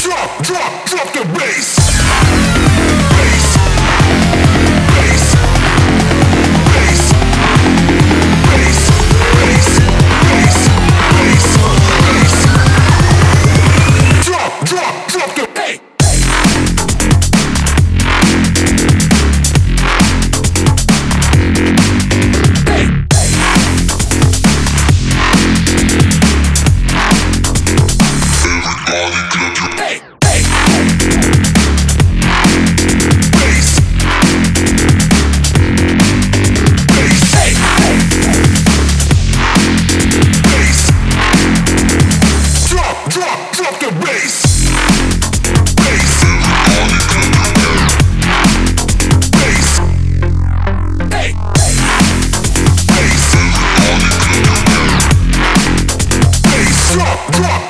drop, drop drop the bass.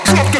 check.